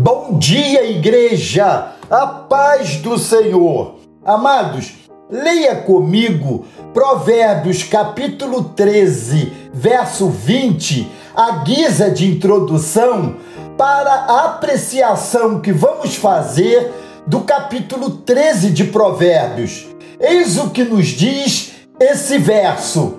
Bom dia, igreja! A paz do Senhor! Amados, leia comigo Provérbios capítulo 13, verso 20, a guisa de introdução para a apreciação que vamos fazer do capítulo 13 de Provérbios. Eis o que nos diz esse verso: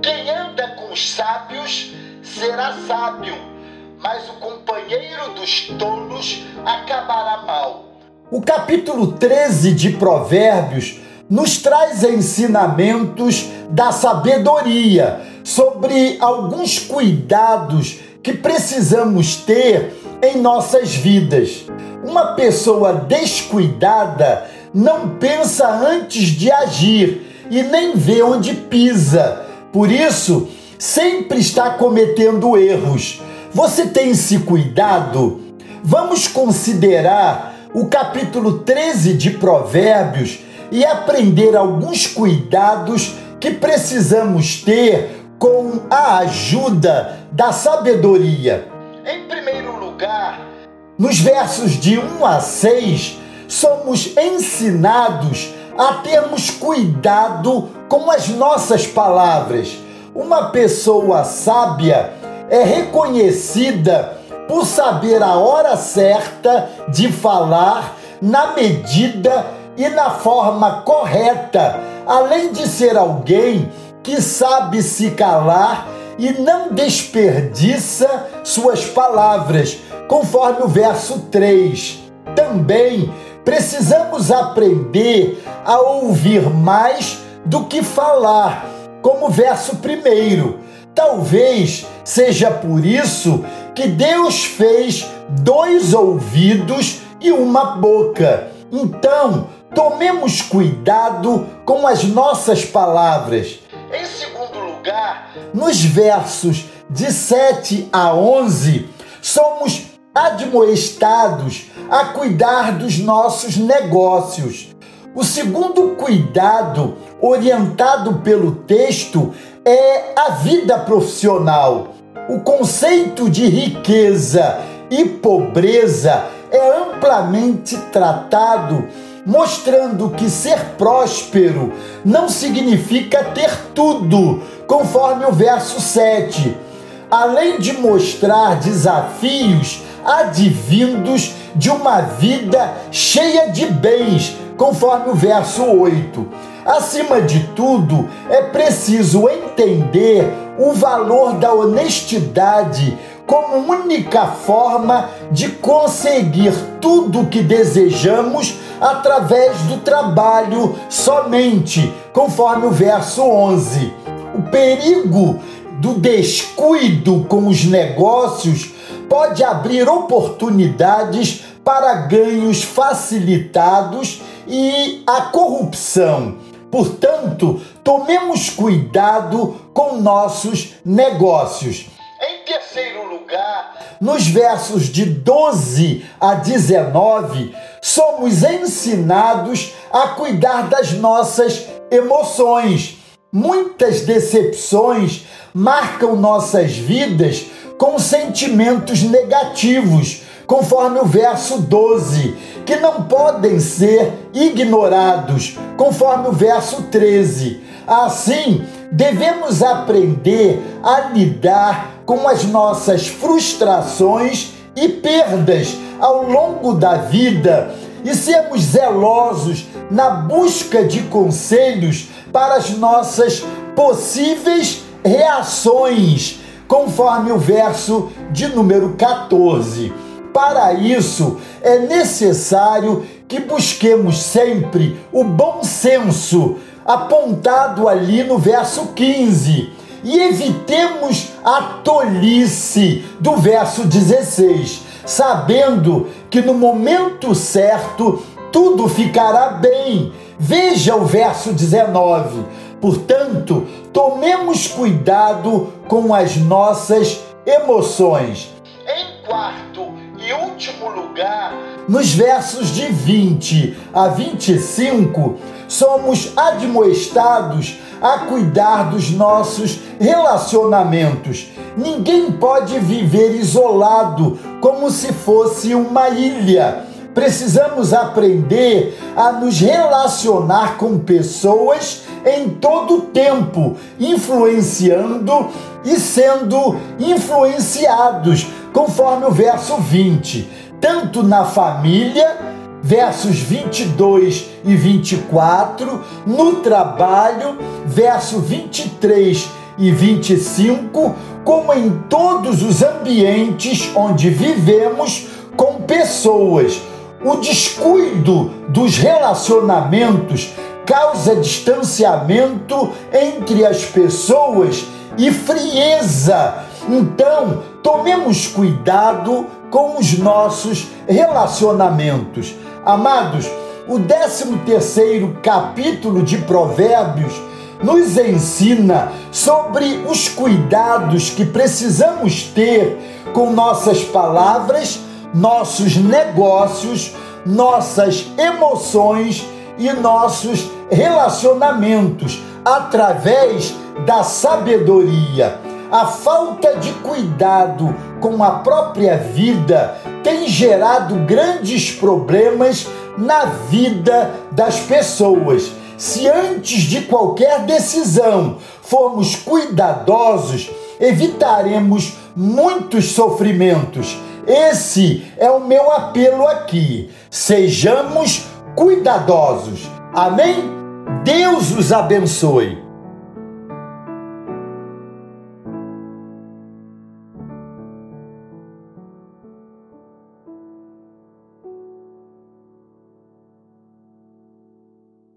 Quem anda com os sábios será sábio mas o companheiro dos tolos acabará mal. O capítulo 13 de Provérbios nos traz ensinamentos da sabedoria sobre alguns cuidados que precisamos ter em nossas vidas. Uma pessoa descuidada não pensa antes de agir e nem vê onde pisa. Por isso, sempre está cometendo erros. Você tem se cuidado? Vamos considerar o capítulo 13 de Provérbios e aprender alguns cuidados que precisamos ter com a ajuda da sabedoria. Em primeiro lugar, nos versos de 1 a 6, somos ensinados a termos cuidado com as nossas palavras. Uma pessoa sábia é reconhecida por saber a hora certa de falar, na medida e na forma correta, além de ser alguém que sabe se calar e não desperdiça suas palavras, conforme o verso 3. Também precisamos aprender a ouvir mais do que falar, como o verso 1 Talvez seja por isso que Deus fez dois ouvidos e uma boca. Então, tomemos cuidado com as nossas palavras. Em segundo lugar, nos versos de 7 a 11, somos admoestados a cuidar dos nossos negócios. O segundo cuidado orientado pelo texto é a vida profissional. O conceito de riqueza e pobreza é amplamente tratado, mostrando que ser próspero não significa ter tudo, conforme o verso 7. Além de mostrar desafios advindos de uma vida cheia de bens, conforme o verso 8. Acima de tudo, é preciso entender o valor da honestidade como única forma de conseguir tudo o que desejamos através do trabalho somente, conforme o verso 11. O perigo do descuido com os negócios pode abrir oportunidades para ganhos facilitados e a corrupção. Portanto, tomemos cuidado com nossos negócios. Em terceiro lugar, nos versos de 12 a 19, somos ensinados a cuidar das nossas emoções. Muitas decepções marcam nossas vidas com sentimentos negativos, conforme o verso 12, que não podem ser ignorados, conforme o verso 13. Assim, devemos aprender a lidar com as nossas frustrações e perdas ao longo da vida e sermos zelosos na busca de conselhos para as nossas possíveis reações, conforme o verso de número 14. Para isso, é necessário que busquemos sempre o bom senso apontado ali no verso 15 e evitemos a tolice do verso 16, sabendo que no momento certo tudo ficará bem. Veja o verso 19. Portanto, tomemos cuidado com as nossas emoções. Nos versos de 20 a 25, somos admoestados a cuidar dos nossos relacionamentos. Ninguém pode viver isolado como se fosse uma ilha. Precisamos aprender a nos relacionar com pessoas em todo o tempo, influenciando e sendo influenciados, conforme o verso 20, tanto na família, versos 22 e 24, no trabalho, verso 23 e 25, como em todos os ambientes onde vivemos com pessoas. O descuido dos relacionamentos causa distanciamento entre as pessoas e frieza. Então, tomemos cuidado com os nossos relacionamentos. Amados, o 13 terceiro capítulo de Provérbios nos ensina sobre os cuidados que precisamos ter com nossas palavras, nossos negócios, nossas emoções e nossos relacionamentos através da sabedoria. A falta de cuidado com a própria vida tem gerado grandes problemas na vida das pessoas. Se antes de qualquer decisão formos cuidadosos, evitaremos muitos sofrimentos. Esse é o meu apelo aqui. Sejamos cuidadosos. Amém? Deus os abençoe.